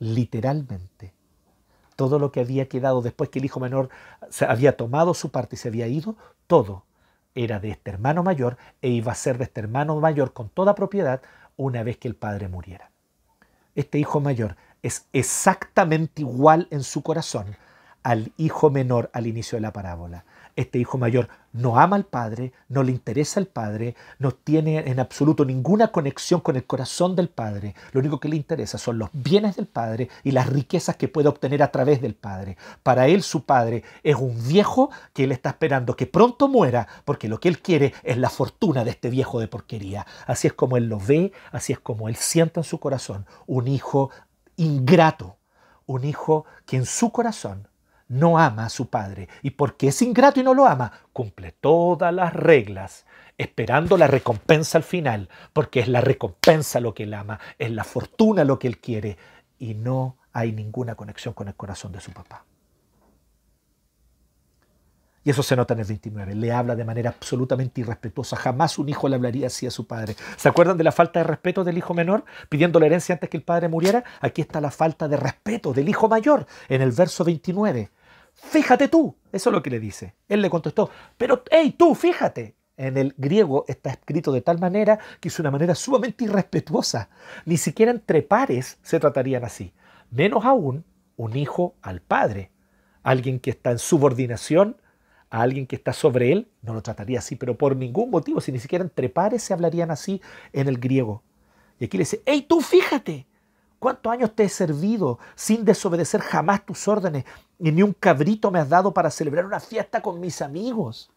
literalmente. Todo lo que había quedado después que el hijo menor se había tomado su parte y se había ido, todo era de este hermano mayor e iba a ser de este hermano mayor con toda propiedad una vez que el padre muriera. Este hijo mayor es exactamente igual en su corazón al hijo menor al inicio de la parábola este hijo mayor no ama al padre, no le interesa al padre, no tiene en absoluto ninguna conexión con el corazón del padre. Lo único que le interesa son los bienes del padre y las riquezas que puede obtener a través del padre. Para él su padre es un viejo que él está esperando que pronto muera porque lo que él quiere es la fortuna de este viejo de porquería. Así es como él lo ve, así es como él sienta en su corazón un hijo ingrato, un hijo que en su corazón no ama a su padre y porque es ingrato y no lo ama, cumple todas las reglas esperando la recompensa al final, porque es la recompensa lo que él ama, es la fortuna lo que él quiere y no hay ninguna conexión con el corazón de su papá. Y eso se nota en el 29. Le habla de manera absolutamente irrespetuosa. Jamás un hijo le hablaría así a su padre. ¿Se acuerdan de la falta de respeto del hijo menor pidiendo la herencia antes que el padre muriera? Aquí está la falta de respeto del hijo mayor en el verso 29. Fíjate tú, eso es lo que le dice. Él le contestó, pero hey, tú, fíjate. En el griego está escrito de tal manera que es una manera sumamente irrespetuosa. Ni siquiera entre pares se tratarían así. Menos aún un hijo al padre. Alguien que está en subordinación a alguien que está sobre él, no lo trataría así, pero por ningún motivo, si ni siquiera entre pares se hablarían así en el griego. Y aquí le dice, hey, tú fíjate, ¿Cuántos años te he servido sin desobedecer jamás tus órdenes? Y ni un cabrito me has dado para celebrar una fiesta con mis amigos.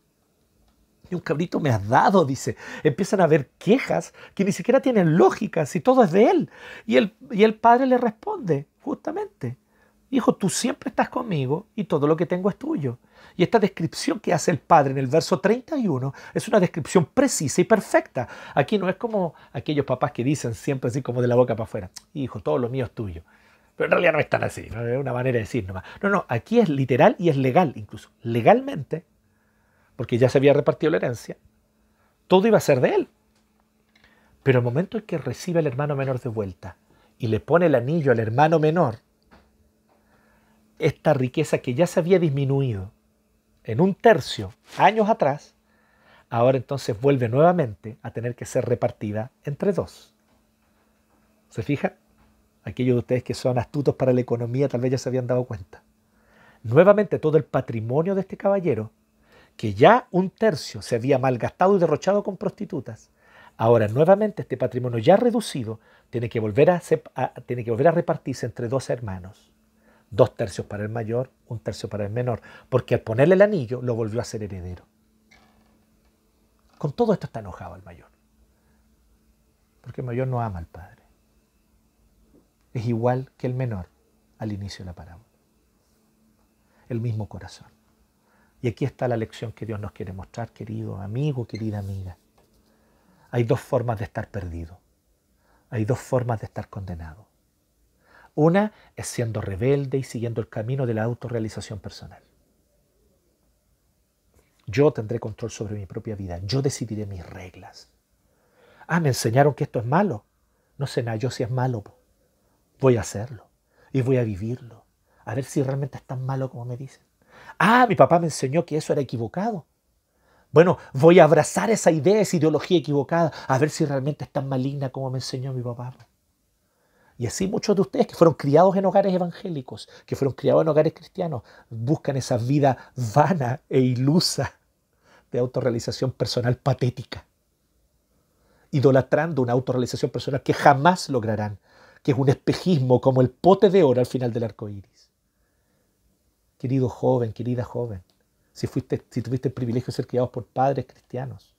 Y un cabrito me has dado, dice. Empiezan a haber quejas que ni siquiera tienen lógica, si todo es de él. Y el, y el padre le responde, justamente, hijo, tú siempre estás conmigo y todo lo que tengo es tuyo. Y esta descripción que hace el padre en el verso 31 es una descripción precisa y perfecta. Aquí no es como aquellos papás que dicen siempre así como de la boca para afuera, hijo, todo lo mío es tuyo. Pero en realidad no es tan así, ¿no? es una manera de decir nomás. No, no, aquí es literal y es legal incluso. Legalmente porque ya se había repartido la herencia, todo iba a ser de él. Pero el momento en que recibe al hermano menor de vuelta y le pone el anillo al hermano menor, esta riqueza que ya se había disminuido en un tercio años atrás, ahora entonces vuelve nuevamente a tener que ser repartida entre dos. ¿Se fija? Aquellos de ustedes que son astutos para la economía tal vez ya se habían dado cuenta. Nuevamente todo el patrimonio de este caballero que ya un tercio se había malgastado y derrochado con prostitutas, ahora nuevamente este patrimonio ya reducido tiene que volver a, tiene que volver a repartirse entre dos hermanos. Dos tercios para el mayor, un tercio para el menor, porque al ponerle el anillo lo volvió a ser heredero. Con todo esto está enojado el mayor, porque el mayor no ama al padre. Es igual que el menor al inicio de la parábola. El mismo corazón. Y aquí está la lección que Dios nos quiere mostrar, querido amigo, querida amiga. Hay dos formas de estar perdido. Hay dos formas de estar condenado. Una es siendo rebelde y siguiendo el camino de la autorrealización personal. Yo tendré control sobre mi propia vida. Yo decidiré mis reglas. Ah, me enseñaron que esto es malo. No sé nada yo si es malo. Voy a hacerlo y voy a vivirlo. A ver si realmente es tan malo como me dicen. Ah, mi papá me enseñó que eso era equivocado. Bueno, voy a abrazar esa idea, esa ideología equivocada, a ver si realmente es tan maligna como me enseñó mi papá. Y así muchos de ustedes que fueron criados en hogares evangélicos, que fueron criados en hogares cristianos, buscan esa vida vana e ilusa de autorrealización personal patética, idolatrando una autorrealización personal que jamás lograrán, que es un espejismo como el pote de oro al final del arco iris querido joven, querida joven, si, fuiste, si tuviste el privilegio de ser criado por padres cristianos.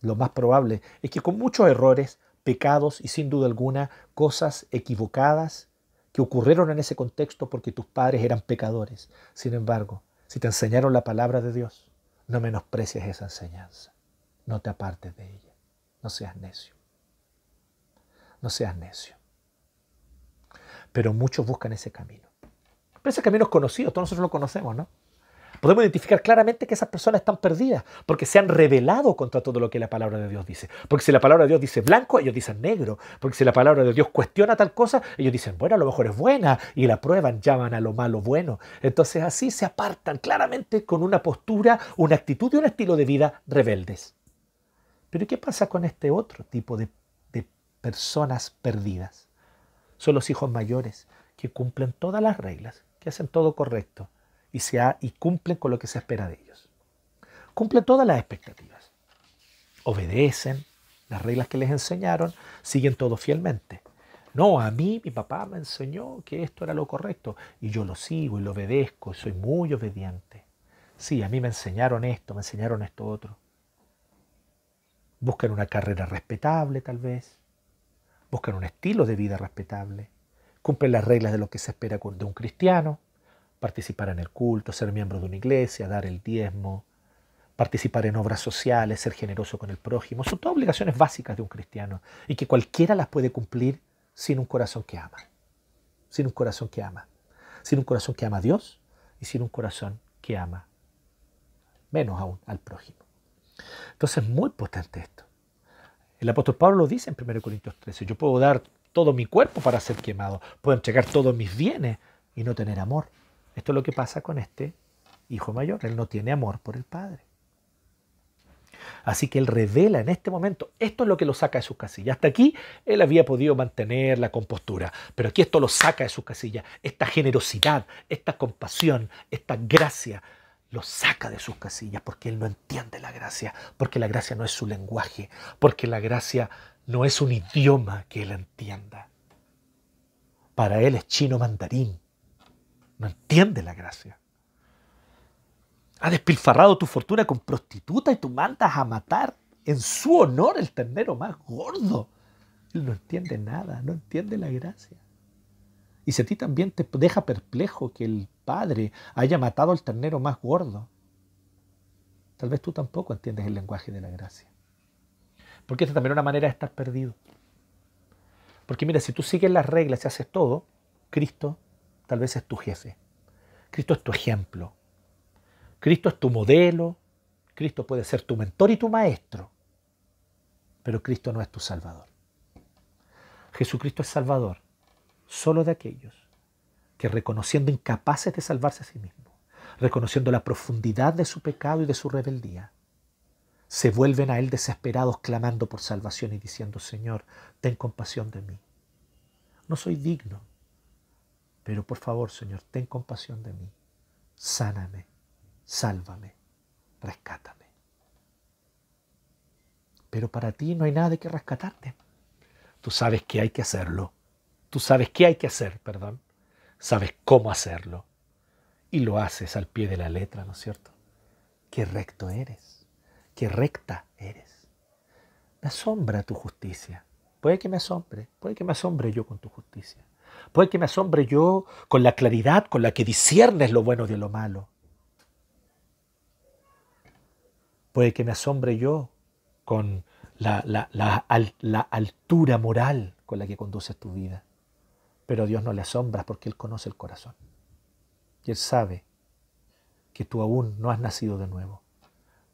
Lo más probable es que con muchos errores, pecados y sin duda alguna cosas equivocadas que ocurrieron en ese contexto porque tus padres eran pecadores. Sin embargo, si te enseñaron la palabra de Dios, no menosprecies esa enseñanza. No te apartes de ella. No seas necio. No seas necio. Pero muchos buscan ese camino. Pero ese camino es conocido, todos nosotros lo conocemos, ¿no? Podemos identificar claramente que esas personas están perdidas porque se han rebelado contra todo lo que la palabra de Dios dice. Porque si la palabra de Dios dice blanco, ellos dicen negro. Porque si la palabra de Dios cuestiona tal cosa, ellos dicen, bueno, a lo mejor es buena y la prueban, llaman a lo malo bueno. Entonces así se apartan claramente con una postura, una actitud y un estilo de vida rebeldes. Pero ¿qué pasa con este otro tipo de, de personas perdidas? Son los hijos mayores que cumplen todas las reglas, que hacen todo correcto y, se y cumplen con lo que se espera de ellos. Cumplen todas las expectativas. Obedecen las reglas que les enseñaron, siguen todo fielmente. No, a mí mi papá me enseñó que esto era lo correcto y yo lo sigo y lo obedezco, soy muy obediente. Sí, a mí me enseñaron esto, me enseñaron esto otro. Buscan una carrera respetable tal vez, buscan un estilo de vida respetable, cumplen las reglas de lo que se espera de un cristiano, participar en el culto, ser miembro de una iglesia, dar el diezmo, participar en obras sociales, ser generoso con el prójimo. Son todas obligaciones básicas de un cristiano y que cualquiera las puede cumplir sin un corazón que ama. Sin un corazón que ama. Sin un corazón que ama a Dios y sin un corazón que ama menos aún al prójimo. Entonces es muy potente esto. El apóstol Pablo lo dice en 1 Corintios 13, yo puedo dar todo mi cuerpo para ser quemado, puedo entregar todos mis bienes y no tener amor. Esto es lo que pasa con este hijo mayor, él no tiene amor por el padre. Así que él revela en este momento, esto es lo que lo saca de sus casillas. Hasta aquí él había podido mantener la compostura, pero aquí esto lo saca de sus casillas. Esta generosidad, esta compasión, esta gracia, lo saca de sus casillas porque él no entiende la gracia, porque la gracia no es su lenguaje, porque la gracia no es un idioma que él entienda. Para él es chino mandarín. No entiende la gracia. Ha despilfarrado tu fortuna con prostituta y tú mandas a matar en su honor el ternero más gordo. Él no entiende nada, no entiende la gracia. Y si a ti también te deja perplejo que el padre haya matado al ternero más gordo, tal vez tú tampoco entiendes el lenguaje de la gracia. Porque esta también es una manera de estar perdido. Porque mira, si tú sigues las reglas y haces todo, Cristo tal vez es tu jefe. Cristo es tu ejemplo. Cristo es tu modelo. Cristo puede ser tu mentor y tu maestro. Pero Cristo no es tu salvador. Jesucristo es salvador solo de aquellos que reconociendo incapaces de salvarse a sí mismos, reconociendo la profundidad de su pecado y de su rebeldía, se vuelven a Él desesperados clamando por salvación y diciendo, Señor, ten compasión de mí. No soy digno, pero por favor, Señor, ten compasión de mí. Sáname, sálvame, rescátame. Pero para ti no hay nada de que rescatarte. Tú sabes que hay que hacerlo. Tú sabes qué hay que hacer, perdón. Sabes cómo hacerlo. Y lo haces al pie de la letra, ¿no es cierto? Qué recto eres. Qué recta eres. Me asombra tu justicia. Puede que me asombre. Puede que me asombre yo con tu justicia. Puede que me asombre yo con la claridad con la que disiernes lo bueno de lo malo. Puede que me asombre yo con la, altura moral con la que conduces tu vida. Pero a Dios no le asombra porque Él conoce el corazón. Y Él sabe que tú aún no has nacido de nuevo,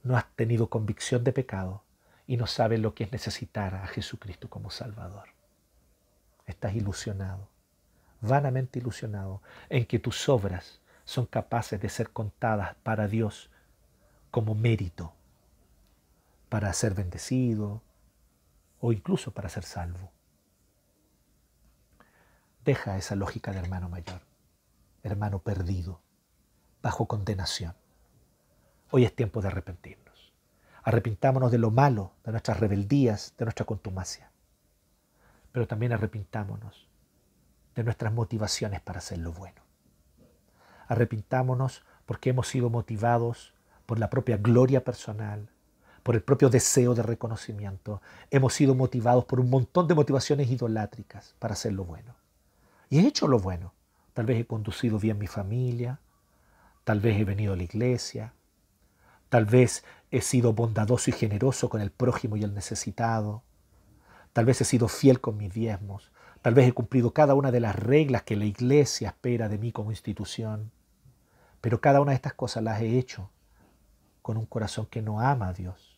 no has tenido convicción de pecado y no sabes lo que es necesitar a Jesucristo como Salvador. Estás ilusionado, vanamente ilusionado, en que tus obras son capaces de ser contadas para Dios como mérito para ser bendecido o incluso para ser salvo. Deja esa lógica de hermano mayor, hermano perdido, bajo condenación. Hoy es tiempo de arrepentirnos. Arrepintámonos de lo malo, de nuestras rebeldías, de nuestra contumacia. Pero también arrepintámonos de nuestras motivaciones para hacer lo bueno. Arrepintámonos porque hemos sido motivados por la propia gloria personal, por el propio deseo de reconocimiento. Hemos sido motivados por un montón de motivaciones idolátricas para hacer lo bueno. Y he hecho lo bueno. Tal vez he conducido bien mi familia, tal vez he venido a la iglesia, tal vez he sido bondadoso y generoso con el prójimo y el necesitado, tal vez he sido fiel con mis diezmos, tal vez he cumplido cada una de las reglas que la iglesia espera de mí como institución, pero cada una de estas cosas las he hecho con un corazón que no ama a Dios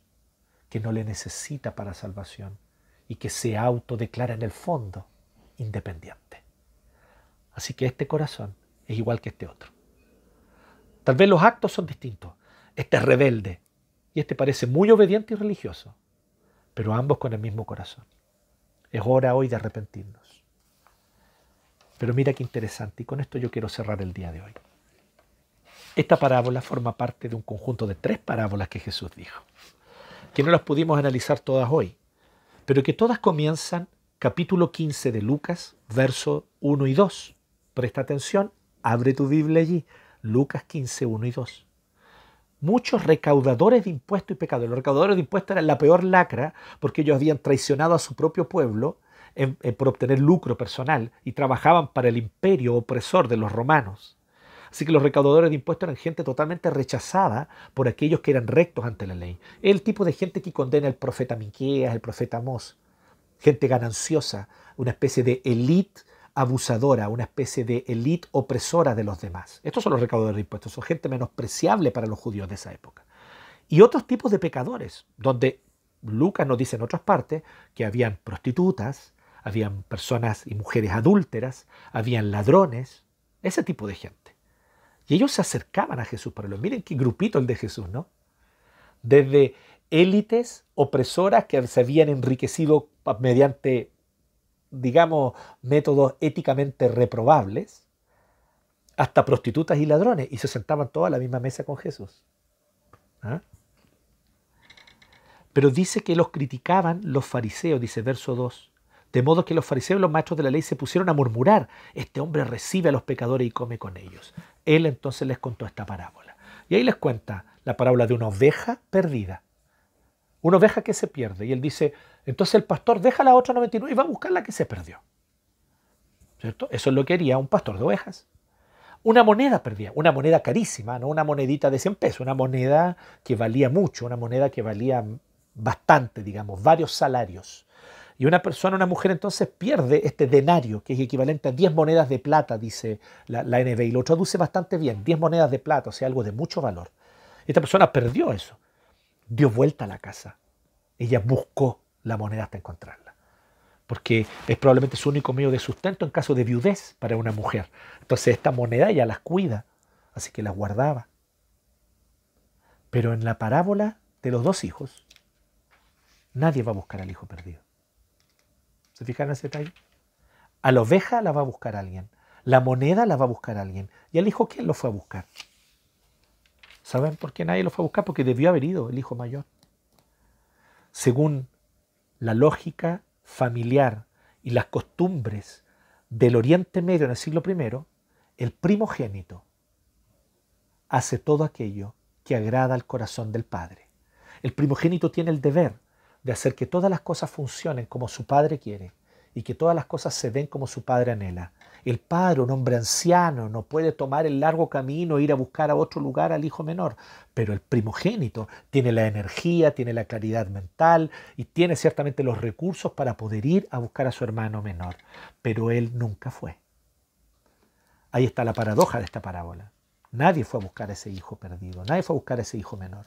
que no le necesita para salvación y que se autodeclara en el fondo independiente. Así que este corazón es igual que este otro. Tal vez los actos son distintos. Este es rebelde y este parece muy obediente y religioso, pero ambos con el mismo corazón. Es hora hoy de arrepentirnos. Pero mira qué interesante, y con esto yo quiero cerrar el día de hoy. Esta parábola forma parte de un conjunto de tres parábolas que Jesús dijo que no las pudimos analizar todas hoy, pero que todas comienzan capítulo 15 de Lucas, verso 1 y 2. Presta atención, abre tu Biblia allí, Lucas 15, 1 y 2. Muchos recaudadores de impuestos y pecadores, los recaudadores de impuestos eran la peor lacra porque ellos habían traicionado a su propio pueblo por obtener lucro personal y trabajaban para el imperio opresor de los romanos. Así que los recaudadores de impuestos eran gente totalmente rechazada por aquellos que eran rectos ante la ley. El tipo de gente que condena el profeta Miqueas, el profeta Amós. Gente gananciosa, una especie de élite abusadora, una especie de élite opresora de los demás. Estos son los recaudadores de impuestos, son gente menospreciable para los judíos de esa época. Y otros tipos de pecadores, donde Lucas nos dice en otras partes que habían prostitutas, habían personas y mujeres adúlteras, habían ladrones, ese tipo de gente. Y ellos se acercaban a Jesús para lo. Miren qué grupito el de Jesús, ¿no? Desde élites opresoras que se habían enriquecido mediante, digamos, métodos éticamente reprobables, hasta prostitutas y ladrones, y se sentaban todos a la misma mesa con Jesús. ¿Ah? Pero dice que los criticaban los fariseos, dice verso 2. De modo que los fariseos y los maestros de la ley se pusieron a murmurar, este hombre recibe a los pecadores y come con ellos. Él entonces les contó esta parábola. Y ahí les cuenta la parábola de una oveja perdida. Una oveja que se pierde. Y él dice, entonces el pastor deja la otra 99 y va a buscar la que se perdió. ¿Cierto? Eso es lo que haría un pastor de ovejas. Una moneda perdida, una moneda carísima, no una monedita de 100 pesos, una moneda que valía mucho, una moneda que valía bastante, digamos, varios salarios. Y una persona, una mujer entonces pierde este denario, que es equivalente a 10 monedas de plata, dice la, la NB, y lo traduce bastante bien, 10 monedas de plata, o sea, algo de mucho valor. Esta persona perdió eso, dio vuelta a la casa, ella buscó la moneda hasta encontrarla, porque es probablemente su único medio de sustento en caso de viudez para una mujer. Entonces esta moneda ella las cuida, así que las guardaba. Pero en la parábola de los dos hijos, nadie va a buscar al hijo perdido. ¿Se fijan en ese detalle? A la oveja la va a buscar alguien. La moneda la va a buscar alguien. ¿Y al hijo quién lo fue a buscar? ¿Saben por qué nadie lo fue a buscar? Porque debió haber ido el hijo mayor. Según la lógica familiar y las costumbres del Oriente Medio en el siglo I, el primogénito hace todo aquello que agrada al corazón del Padre. El primogénito tiene el deber de hacer que todas las cosas funcionen como su Padre quiere y que todas las cosas se den como su Padre anhela. El padre, un hombre anciano, no puede tomar el largo camino e ir a buscar a otro lugar al hijo menor, pero el primogénito tiene la energía, tiene la claridad mental y tiene ciertamente los recursos para poder ir a buscar a su hermano menor, pero él nunca fue. Ahí está la paradoja de esta parábola. Nadie fue a buscar a ese hijo perdido, nadie fue a buscar a ese hijo menor.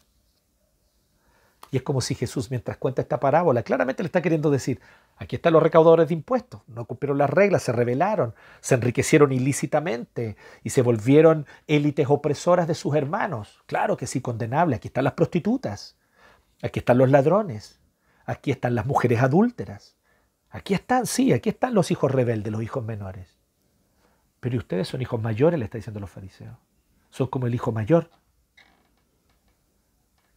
Y es como si Jesús, mientras cuenta esta parábola, claramente le está queriendo decir, aquí están los recaudadores de impuestos, no cumplieron las reglas, se rebelaron, se enriquecieron ilícitamente y se volvieron élites opresoras de sus hermanos. Claro que sí, condenable. Aquí están las prostitutas, aquí están los ladrones, aquí están las mujeres adúlteras. Aquí están, sí, aquí están los hijos rebeldes, los hijos menores. Pero ustedes son hijos mayores, le está diciendo los fariseos. Son como el hijo mayor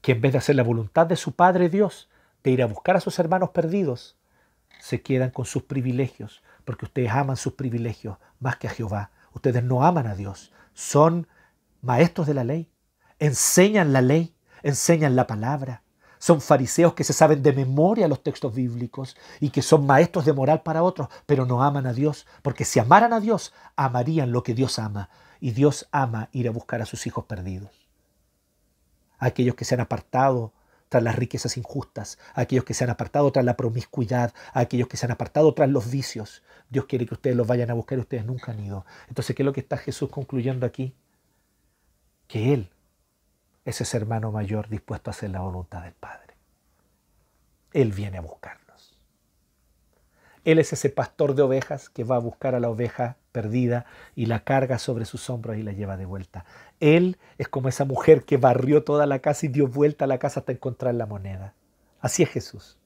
que en vez de hacer la voluntad de su Padre Dios, de ir a buscar a sus hermanos perdidos, se quedan con sus privilegios, porque ustedes aman sus privilegios más que a Jehová. Ustedes no aman a Dios, son maestros de la ley, enseñan la ley, enseñan la palabra. Son fariseos que se saben de memoria los textos bíblicos y que son maestros de moral para otros, pero no aman a Dios, porque si amaran a Dios, amarían lo que Dios ama. Y Dios ama ir a buscar a sus hijos perdidos aquellos que se han apartado tras las riquezas injustas, a aquellos que se han apartado tras la promiscuidad, a aquellos que se han apartado tras los vicios. Dios quiere que ustedes los vayan a buscar y ustedes nunca han ido. Entonces, ¿qué es lo que está Jesús concluyendo aquí? Que Él es ese hermano mayor dispuesto a hacer la voluntad del Padre. Él viene a buscarnos. Él es ese pastor de ovejas que va a buscar a la oveja perdida y la carga sobre sus hombros y la lleva de vuelta. Él es como esa mujer que barrió toda la casa y dio vuelta a la casa hasta encontrar la moneda. Así es Jesús.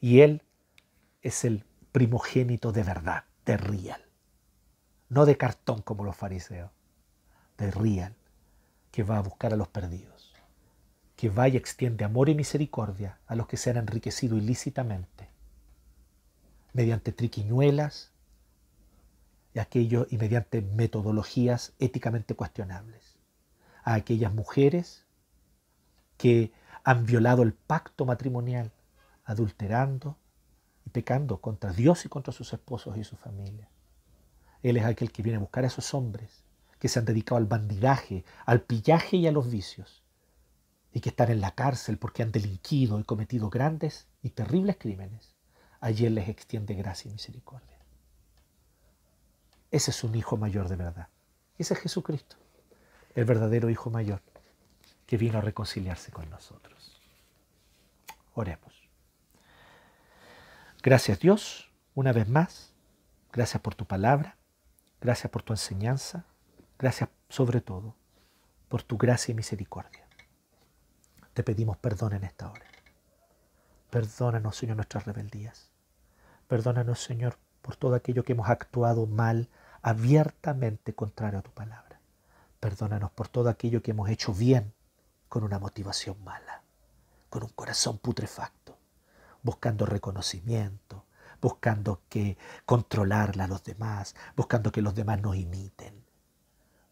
Y Él es el primogénito de verdad, de real. No de cartón como los fariseos, de real, que va a buscar a los perdidos, que va y extiende amor y misericordia a los que se han enriquecido ilícitamente, mediante triquiñuelas, y aquello y mediante metodologías éticamente cuestionables. A aquellas mujeres que han violado el pacto matrimonial, adulterando y pecando contra Dios y contra sus esposos y su familia. Él es aquel que viene a buscar a esos hombres que se han dedicado al bandidaje, al pillaje y a los vicios, y que están en la cárcel porque han delinquido y cometido grandes y terribles crímenes. Allí Él les extiende gracia y misericordia. Ese es un hijo mayor de verdad. Ese es Jesucristo, el verdadero hijo mayor que vino a reconciliarse con nosotros. Oremos. Gracias Dios, una vez más. Gracias por tu palabra. Gracias por tu enseñanza. Gracias sobre todo por tu gracia y misericordia. Te pedimos perdón en esta hora. Perdónanos, Señor, nuestras rebeldías. Perdónanos, Señor, por todo aquello que hemos actuado mal, abiertamente contrario a tu palabra. Perdónanos por todo aquello que hemos hecho bien con una motivación mala, con un corazón putrefacto, buscando reconocimiento, buscando que controlarla a los demás, buscando que los demás nos imiten,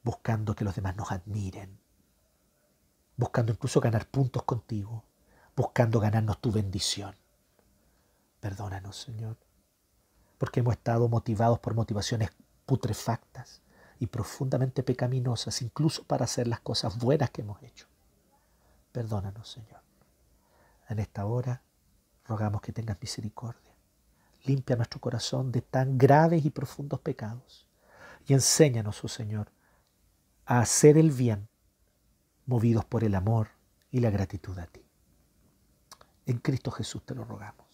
buscando que los demás nos admiren. buscando incluso ganar puntos contigo, buscando ganarnos tu bendición. Perdónanos, Señor, porque hemos estado motivados por motivaciones putrefactas y profundamente pecaminosas, incluso para hacer las cosas buenas que hemos hecho. Perdónanos, Señor. En esta hora rogamos que tengas misericordia. Limpia nuestro corazón de tan graves y profundos pecados y enséñanos, oh Señor, a hacer el bien, movidos por el amor y la gratitud a ti. En Cristo Jesús te lo rogamos.